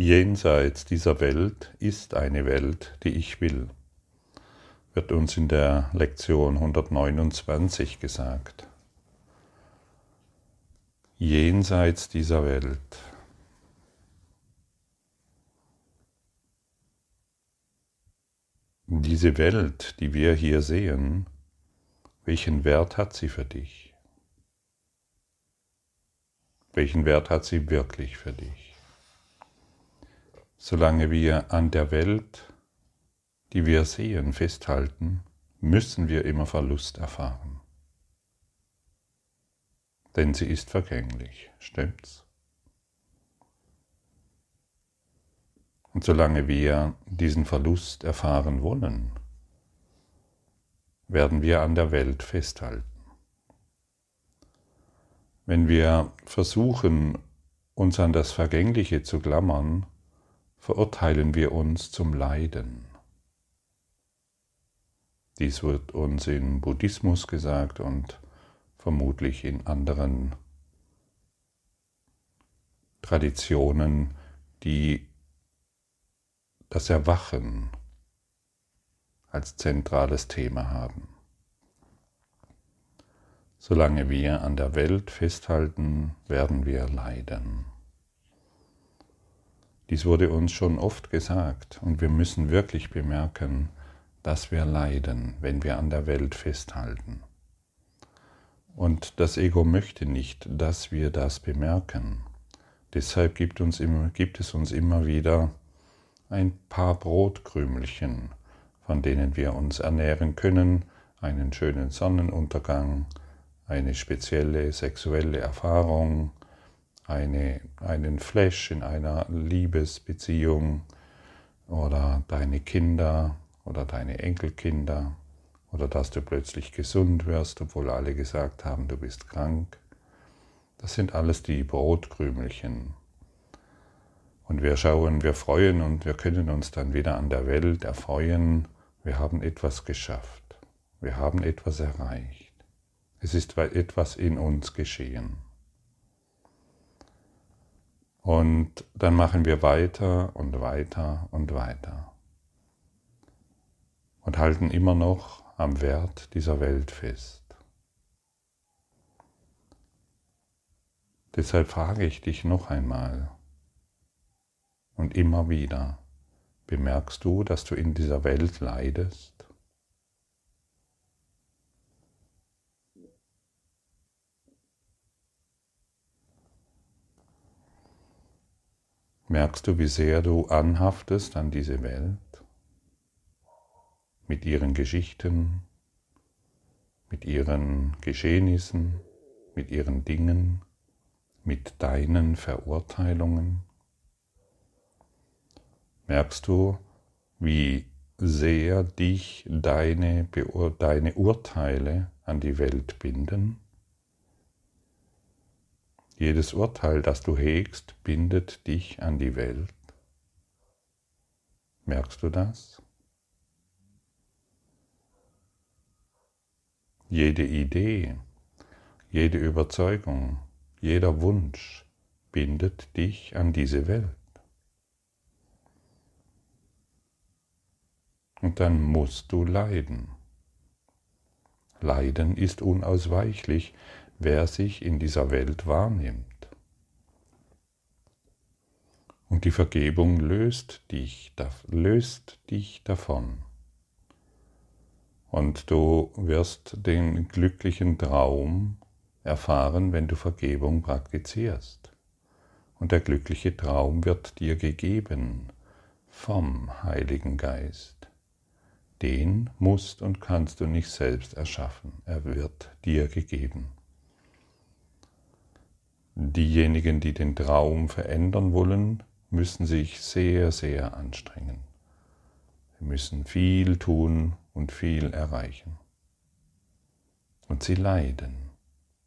Jenseits dieser Welt ist eine Welt, die ich will, wird uns in der Lektion 129 gesagt. Jenseits dieser Welt. Diese Welt, die wir hier sehen, welchen Wert hat sie für dich? Welchen Wert hat sie wirklich für dich? Solange wir an der Welt, die wir sehen, festhalten, müssen wir immer Verlust erfahren. Denn sie ist vergänglich, stimmt's? Und solange wir diesen Verlust erfahren wollen, werden wir an der Welt festhalten. Wenn wir versuchen, uns an das Vergängliche zu klammern, verurteilen wir uns zum Leiden. Dies wird uns im Buddhismus gesagt und vermutlich in anderen Traditionen, die das Erwachen als zentrales Thema haben. Solange wir an der Welt festhalten, werden wir leiden. Dies wurde uns schon oft gesagt und wir müssen wirklich bemerken, dass wir leiden, wenn wir an der Welt festhalten. Und das Ego möchte nicht, dass wir das bemerken. Deshalb gibt, uns immer, gibt es uns immer wieder ein paar Brotkrümelchen, von denen wir uns ernähren können, einen schönen Sonnenuntergang, eine spezielle sexuelle Erfahrung, eine, einen Flash in einer Liebesbeziehung oder deine Kinder oder deine Enkelkinder oder dass du plötzlich gesund wirst, obwohl alle gesagt haben, du bist krank. Das sind alles die Brotkrümelchen. Und wir schauen, wir freuen und wir können uns dann wieder an der Welt erfreuen. Wir haben etwas geschafft. Wir haben etwas erreicht. Es ist etwas in uns geschehen. Und dann machen wir weiter und weiter und weiter und halten immer noch am Wert dieser Welt fest. Deshalb frage ich dich noch einmal und immer wieder, bemerkst du, dass du in dieser Welt leidest? Merkst du, wie sehr du anhaftest an diese Welt mit ihren Geschichten, mit ihren Geschehnissen, mit ihren Dingen, mit deinen Verurteilungen? Merkst du, wie sehr dich deine, deine Urteile an die Welt binden? Jedes Urteil, das du hegst, bindet dich an die Welt. Merkst du das? Jede Idee, jede Überzeugung, jeder Wunsch bindet dich an diese Welt. Und dann musst du leiden. Leiden ist unausweichlich, wer sich in dieser Welt wahrnimmt. Und die Vergebung löst dich, löst dich davon. Und du wirst den glücklichen Traum erfahren, wenn du Vergebung praktizierst. Und der glückliche Traum wird dir gegeben vom Heiligen Geist. Den musst und kannst du nicht selbst erschaffen, er wird dir gegeben. Diejenigen, die den Traum verändern wollen, müssen sich sehr, sehr anstrengen. Sie müssen viel tun und viel erreichen. Und sie leiden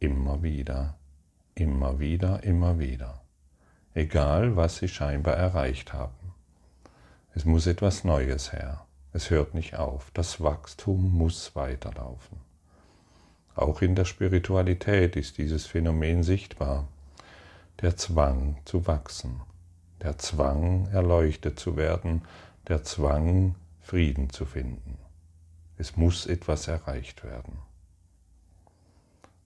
immer wieder, immer wieder, immer wieder, egal was sie scheinbar erreicht haben. Es muss etwas Neues her. Es hört nicht auf. Das Wachstum muss weiterlaufen. Auch in der Spiritualität ist dieses Phänomen sichtbar der Zwang zu wachsen, der Zwang, erleuchtet zu werden, der Zwang, Frieden zu finden. Es muss etwas erreicht werden.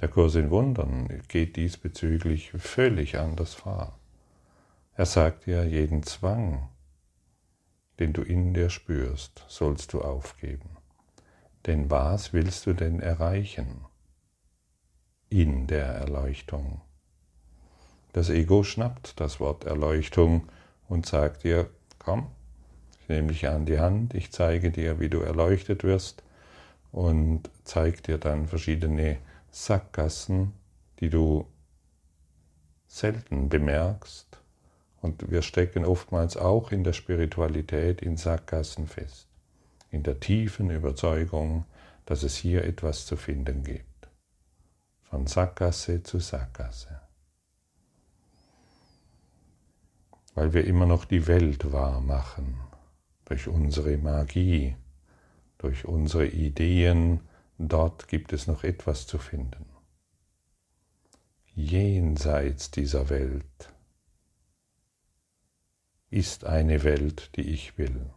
Der Kurs in Wundern geht diesbezüglich völlig anders vor. Er sagt dir, jeden Zwang, den du in dir spürst, sollst du aufgeben. Denn was willst du denn erreichen in der Erleuchtung? Das Ego schnappt das Wort Erleuchtung und sagt dir, komm, ich nehme dich an die Hand, ich zeige dir, wie du erleuchtet wirst und zeige dir dann verschiedene Sackgassen, die du selten bemerkst. Und wir stecken oftmals auch in der Spiritualität in Sackgassen fest, in der tiefen Überzeugung, dass es hier etwas zu finden gibt. Von Sackgasse zu Sackgasse. Weil wir immer noch die Welt wahr machen, durch unsere Magie, durch unsere Ideen, dort gibt es noch etwas zu finden. Jenseits dieser Welt ist eine Welt, die ich will.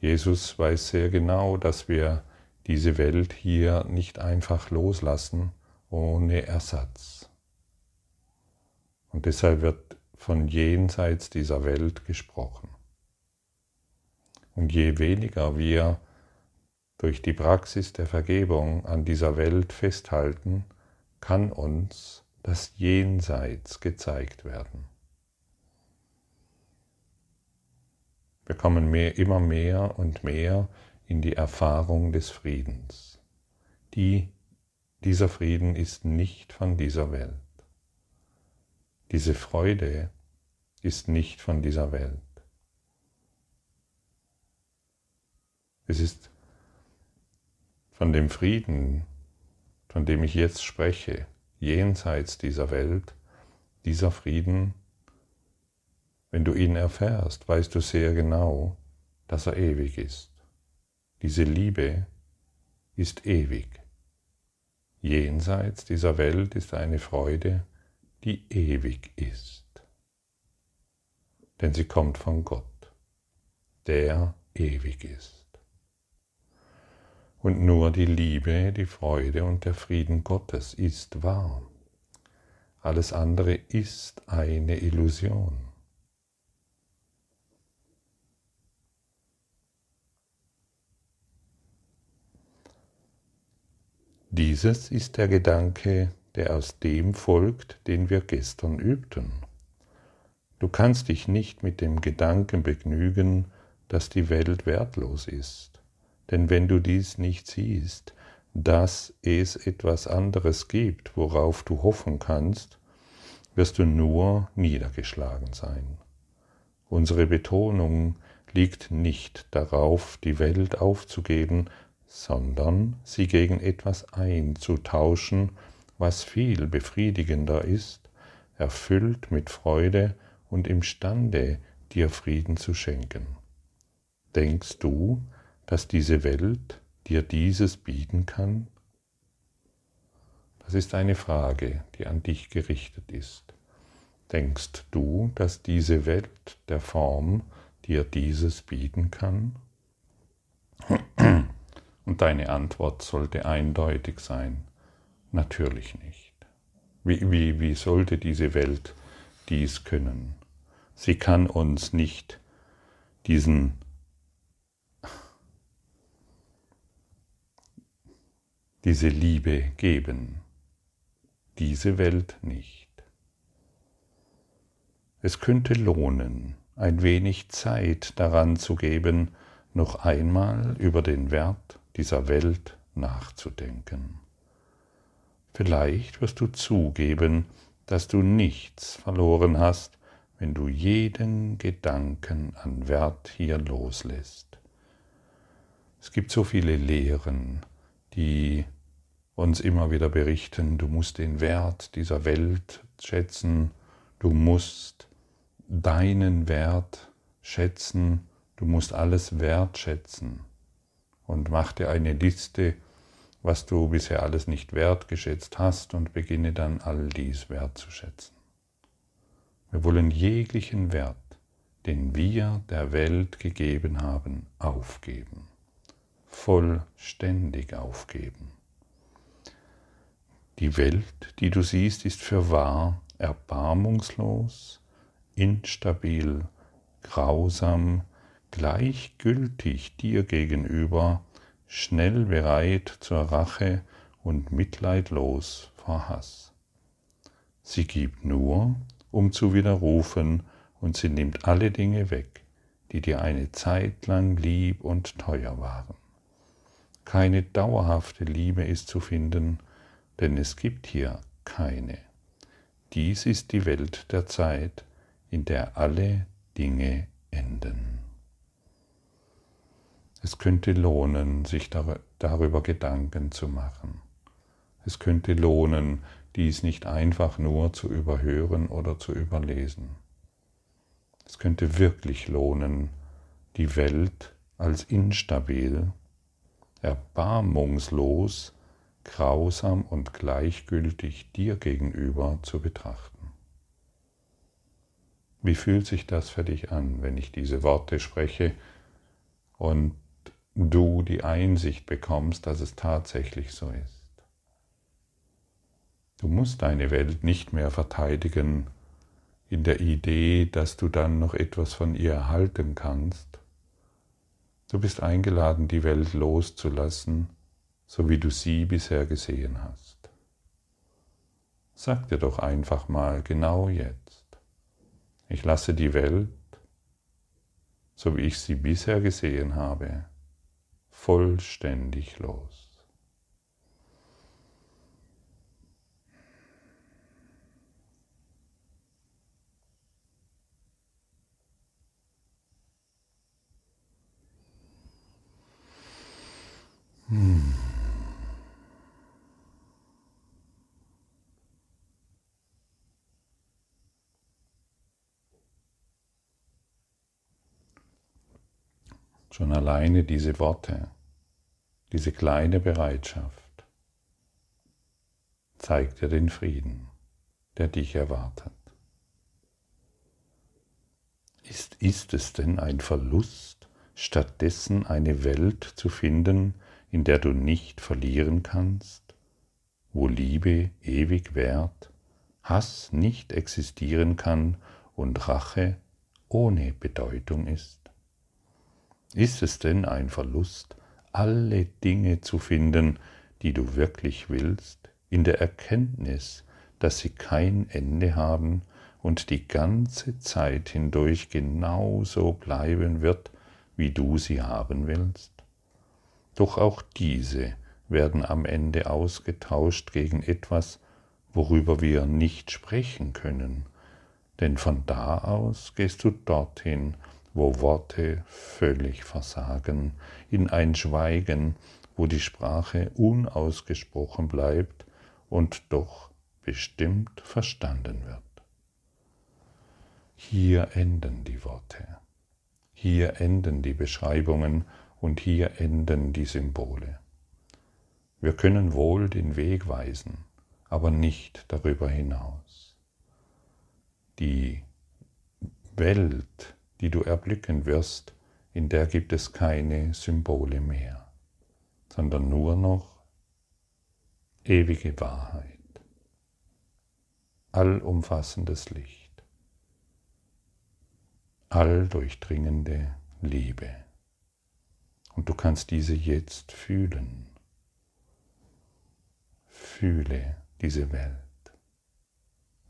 Jesus weiß sehr genau, dass wir diese Welt hier nicht einfach loslassen ohne Ersatz. Und deshalb wird von jenseits dieser Welt gesprochen. Und je weniger wir durch die Praxis der Vergebung an dieser Welt festhalten, kann uns das Jenseits gezeigt werden. Wir kommen mehr, immer mehr und mehr in die Erfahrung des Friedens. Die, dieser Frieden ist nicht von dieser Welt. Diese Freude ist nicht von dieser Welt. Es ist von dem Frieden, von dem ich jetzt spreche, jenseits dieser Welt, dieser Frieden, wenn du ihn erfährst, weißt du sehr genau, dass er ewig ist. Diese Liebe ist ewig. Jenseits dieser Welt ist eine Freude, die ewig ist. Denn sie kommt von Gott, der ewig ist. Und nur die Liebe, die Freude und der Frieden Gottes ist wahr. Alles andere ist eine Illusion. Dieses ist der Gedanke, der aus dem folgt, den wir gestern übten. Du kannst dich nicht mit dem Gedanken begnügen, dass die Welt wertlos ist. Denn wenn du dies nicht siehst, dass es etwas anderes gibt, worauf du hoffen kannst, wirst du nur niedergeschlagen sein. Unsere Betonung liegt nicht darauf, die Welt aufzugeben, sondern sie gegen etwas einzutauschen, was viel befriedigender ist, erfüllt mit Freude und imstande, dir Frieden zu schenken. Denkst du, dass diese Welt dir dieses bieten kann? Das ist eine Frage, die an dich gerichtet ist. Denkst du, dass diese Welt der Form dir dieses bieten kann? Und deine Antwort sollte eindeutig sein, natürlich nicht. Wie, wie, wie sollte diese Welt dies können? Sie kann uns nicht diesen diese Liebe geben, diese Welt nicht. Es könnte lohnen, ein wenig Zeit daran zu geben, noch einmal über den Wert dieser Welt nachzudenken. Vielleicht wirst du zugeben, dass du nichts verloren hast, wenn du jeden Gedanken an Wert hier loslässt. Es gibt so viele Lehren, die uns immer wieder berichten, du musst den Wert dieser Welt schätzen, du musst deinen Wert schätzen, du musst alles wertschätzen und mach dir eine Liste, was du bisher alles nicht wertgeschätzt hast und beginne dann all dies wertzuschätzen. Wir wollen jeglichen Wert, den wir der Welt gegeben haben, aufgeben, vollständig aufgeben. Die Welt, die du siehst, ist für wahr erbarmungslos, instabil, grausam, gleichgültig dir gegenüber, schnell bereit zur Rache und mitleidlos vor Hass. Sie gibt nur, um zu widerrufen, und sie nimmt alle Dinge weg, die dir eine Zeit lang lieb und teuer waren. Keine dauerhafte Liebe ist zu finden, denn es gibt hier keine. Dies ist die Welt der Zeit, in der alle Dinge enden. Es könnte lohnen, sich darüber Gedanken zu machen. Es könnte lohnen, dies nicht einfach nur zu überhören oder zu überlesen. Es könnte wirklich lohnen, die Welt als instabil, erbarmungslos, grausam und gleichgültig dir gegenüber zu betrachten. Wie fühlt sich das für dich an, wenn ich diese Worte spreche und du die Einsicht bekommst, dass es tatsächlich so ist? Du musst deine Welt nicht mehr verteidigen in der Idee, dass du dann noch etwas von ihr erhalten kannst. Du bist eingeladen, die Welt loszulassen, so wie du sie bisher gesehen hast. Sag dir doch einfach mal genau jetzt, ich lasse die Welt, so wie ich sie bisher gesehen habe, vollständig los. Schon alleine diese Worte, diese kleine Bereitschaft zeigt dir den Frieden, der dich erwartet. Ist, ist es denn ein Verlust, stattdessen eine Welt zu finden, in der du nicht verlieren kannst, wo Liebe ewig währt, Hass nicht existieren kann und Rache ohne Bedeutung ist? Ist es denn ein Verlust, alle Dinge zu finden, die du wirklich willst, in der Erkenntnis, dass sie kein Ende haben und die ganze Zeit hindurch genauso bleiben wird, wie du sie haben willst? Doch auch diese werden am Ende ausgetauscht gegen etwas, worüber wir nicht sprechen können, denn von da aus gehst du dorthin, wo Worte völlig versagen, in ein Schweigen, wo die Sprache unausgesprochen bleibt und doch bestimmt verstanden wird. Hier enden die Worte, hier enden die Beschreibungen und hier enden die Symbole. Wir können wohl den Weg weisen, aber nicht darüber hinaus. Die Welt, die du erblicken wirst, in der gibt es keine Symbole mehr, sondern nur noch ewige Wahrheit, allumfassendes Licht, alldurchdringende Liebe. Und du kannst diese jetzt fühlen. Fühle diese Welt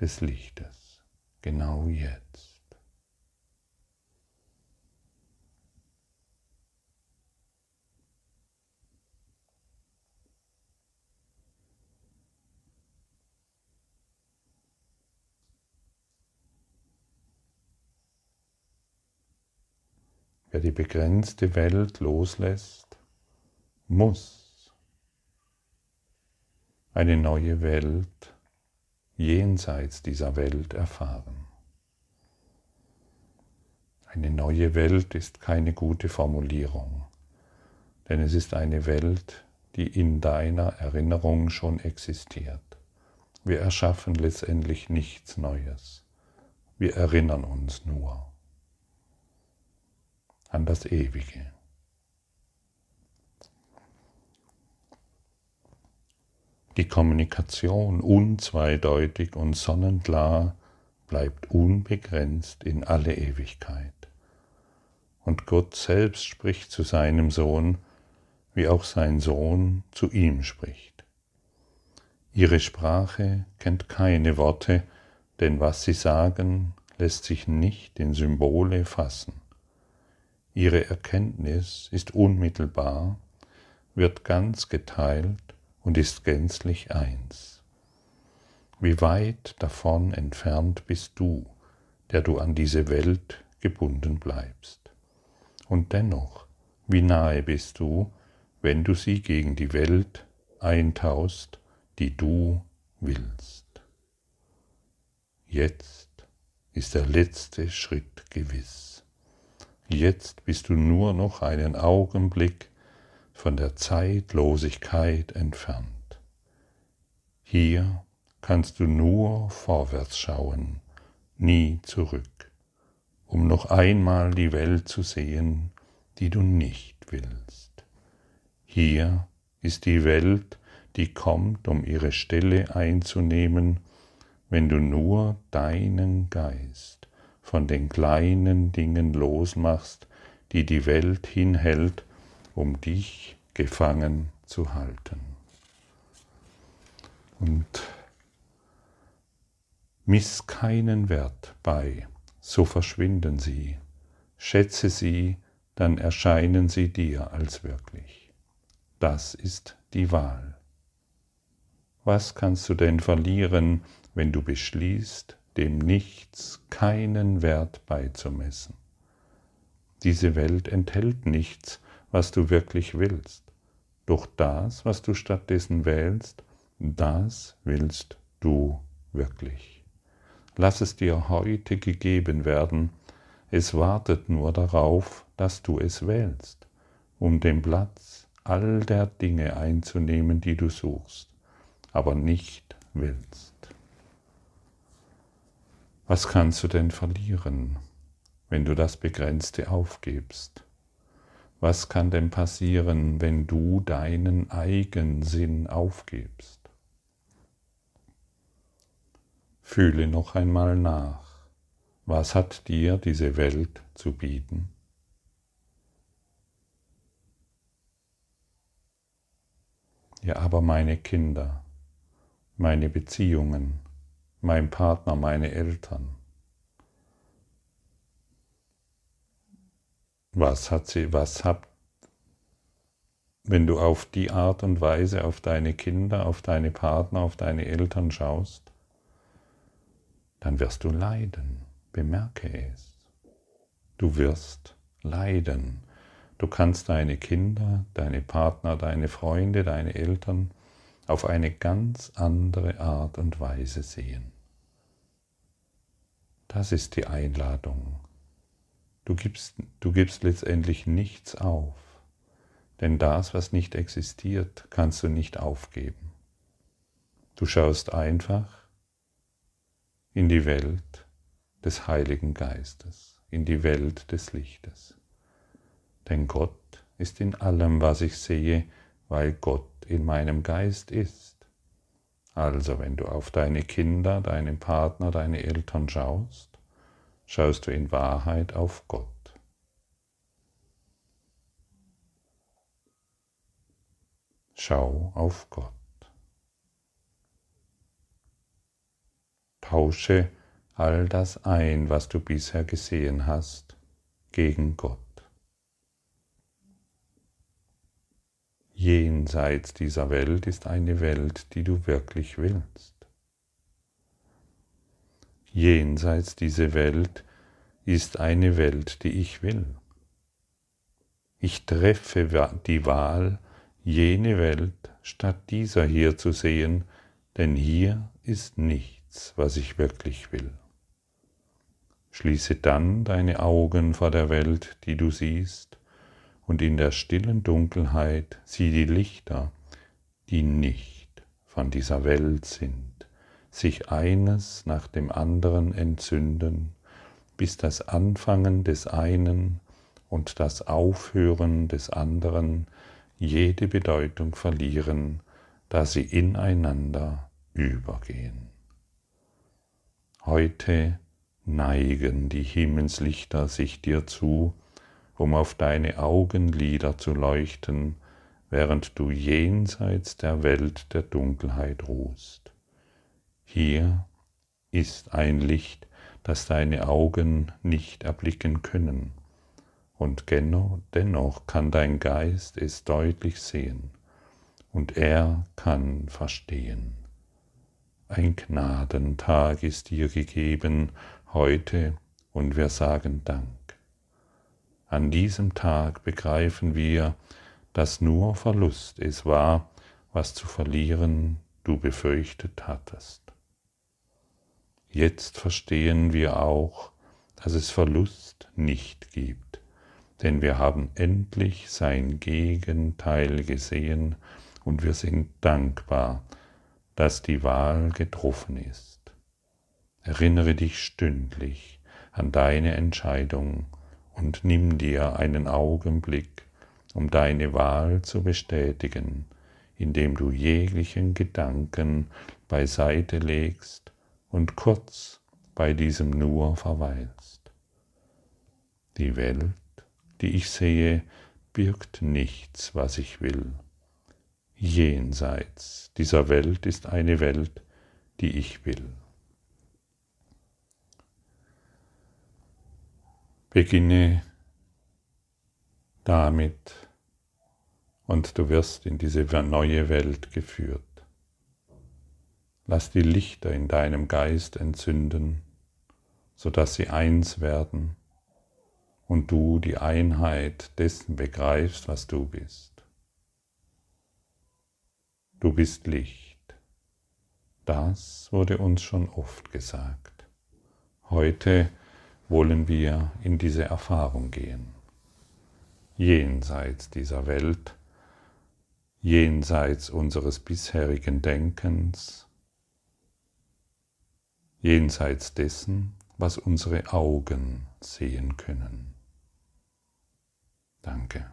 des Lichtes, genau jetzt. Wer die begrenzte Welt loslässt, muss eine neue Welt jenseits dieser Welt erfahren. Eine neue Welt ist keine gute Formulierung, denn es ist eine Welt, die in deiner Erinnerung schon existiert. Wir erschaffen letztendlich nichts Neues. Wir erinnern uns nur an das Ewige. Die Kommunikation unzweideutig und sonnenklar bleibt unbegrenzt in alle Ewigkeit. Und Gott selbst spricht zu seinem Sohn, wie auch sein Sohn zu ihm spricht. Ihre Sprache kennt keine Worte, denn was sie sagen, lässt sich nicht in Symbole fassen. Ihre Erkenntnis ist unmittelbar, wird ganz geteilt und ist gänzlich eins. Wie weit davon entfernt bist du, der du an diese Welt gebunden bleibst. Und dennoch, wie nahe bist du, wenn du sie gegen die Welt eintaust, die du willst. Jetzt ist der letzte Schritt gewiss. Jetzt bist du nur noch einen Augenblick von der Zeitlosigkeit entfernt. Hier kannst du nur vorwärts schauen, nie zurück, um noch einmal die Welt zu sehen, die du nicht willst. Hier ist die Welt, die kommt, um ihre Stelle einzunehmen, wenn du nur deinen Geist von den kleinen Dingen losmachst, die die Welt hinhält um dich gefangen zu halten. Und miss keinen Wert bei, so verschwinden sie. Schätze sie, dann erscheinen sie dir als wirklich. Das ist die Wahl. Was kannst du denn verlieren, wenn du beschließt, dem Nichts keinen Wert beizumessen? Diese Welt enthält nichts, was du wirklich willst. Doch das, was du stattdessen wählst, das willst du wirklich. Lass es dir heute gegeben werden, es wartet nur darauf, dass du es wählst, um den Platz all der Dinge einzunehmen, die du suchst, aber nicht willst. Was kannst du denn verlieren, wenn du das Begrenzte aufgibst? Was kann denn passieren, wenn du deinen Eigensinn aufgibst? Fühle noch einmal nach. Was hat dir diese Welt zu bieten? Ja, aber meine Kinder, meine Beziehungen, mein Partner, meine Eltern, Was hat sie, was habt, wenn du auf die Art und Weise auf deine Kinder, auf deine Partner, auf deine Eltern schaust, dann wirst du leiden. Bemerke es. Du wirst leiden. Du kannst deine Kinder, deine Partner, deine Freunde, deine Eltern auf eine ganz andere Art und Weise sehen. Das ist die Einladung Du gibst, du gibst letztendlich nichts auf, denn das, was nicht existiert, kannst du nicht aufgeben. Du schaust einfach in die Welt des Heiligen Geistes, in die Welt des Lichtes. Denn Gott ist in allem, was ich sehe, weil Gott in meinem Geist ist. Also wenn du auf deine Kinder, deinen Partner, deine Eltern schaust, schaust du in Wahrheit auf Gott. Schau auf Gott. Tausche all das ein, was du bisher gesehen hast, gegen Gott. Jenseits dieser Welt ist eine Welt, die du wirklich willst jenseits dieser Welt ist eine Welt, die ich will. Ich treffe die Wahl, jene Welt statt dieser hier zu sehen, denn hier ist nichts, was ich wirklich will. Schließe dann deine Augen vor der Welt, die du siehst, und in der stillen Dunkelheit sieh die Lichter, die nicht von dieser Welt sind, sich eines nach dem anderen entzünden, bis das Anfangen des einen und das Aufhören des anderen jede Bedeutung verlieren, da sie ineinander übergehen. Heute neigen die Himmelslichter sich dir zu, um auf deine Augenlider zu leuchten, während du jenseits der Welt der Dunkelheit ruhst. Hier ist ein Licht, das deine Augen nicht erblicken können, und dennoch kann dein Geist es deutlich sehen, und er kann verstehen. Ein Gnadentag ist dir gegeben heute, und wir sagen Dank. An diesem Tag begreifen wir, dass nur Verlust es war, was zu verlieren du befürchtet hattest. Jetzt verstehen wir auch, dass es Verlust nicht gibt, denn wir haben endlich sein Gegenteil gesehen und wir sind dankbar, dass die Wahl getroffen ist. Erinnere dich stündlich an deine Entscheidung und nimm dir einen Augenblick, um deine Wahl zu bestätigen, indem du jeglichen Gedanken beiseite legst und kurz bei diesem Nur verweilst. Die Welt, die ich sehe, birgt nichts, was ich will. Jenseits dieser Welt ist eine Welt, die ich will. Beginne damit und du wirst in diese neue Welt geführt. Lass die Lichter in deinem Geist entzünden, sodass sie eins werden und du die Einheit dessen begreifst, was du bist. Du bist Licht. Das wurde uns schon oft gesagt. Heute wollen wir in diese Erfahrung gehen. Jenseits dieser Welt, jenseits unseres bisherigen Denkens, jenseits dessen, was unsere Augen sehen können. Danke.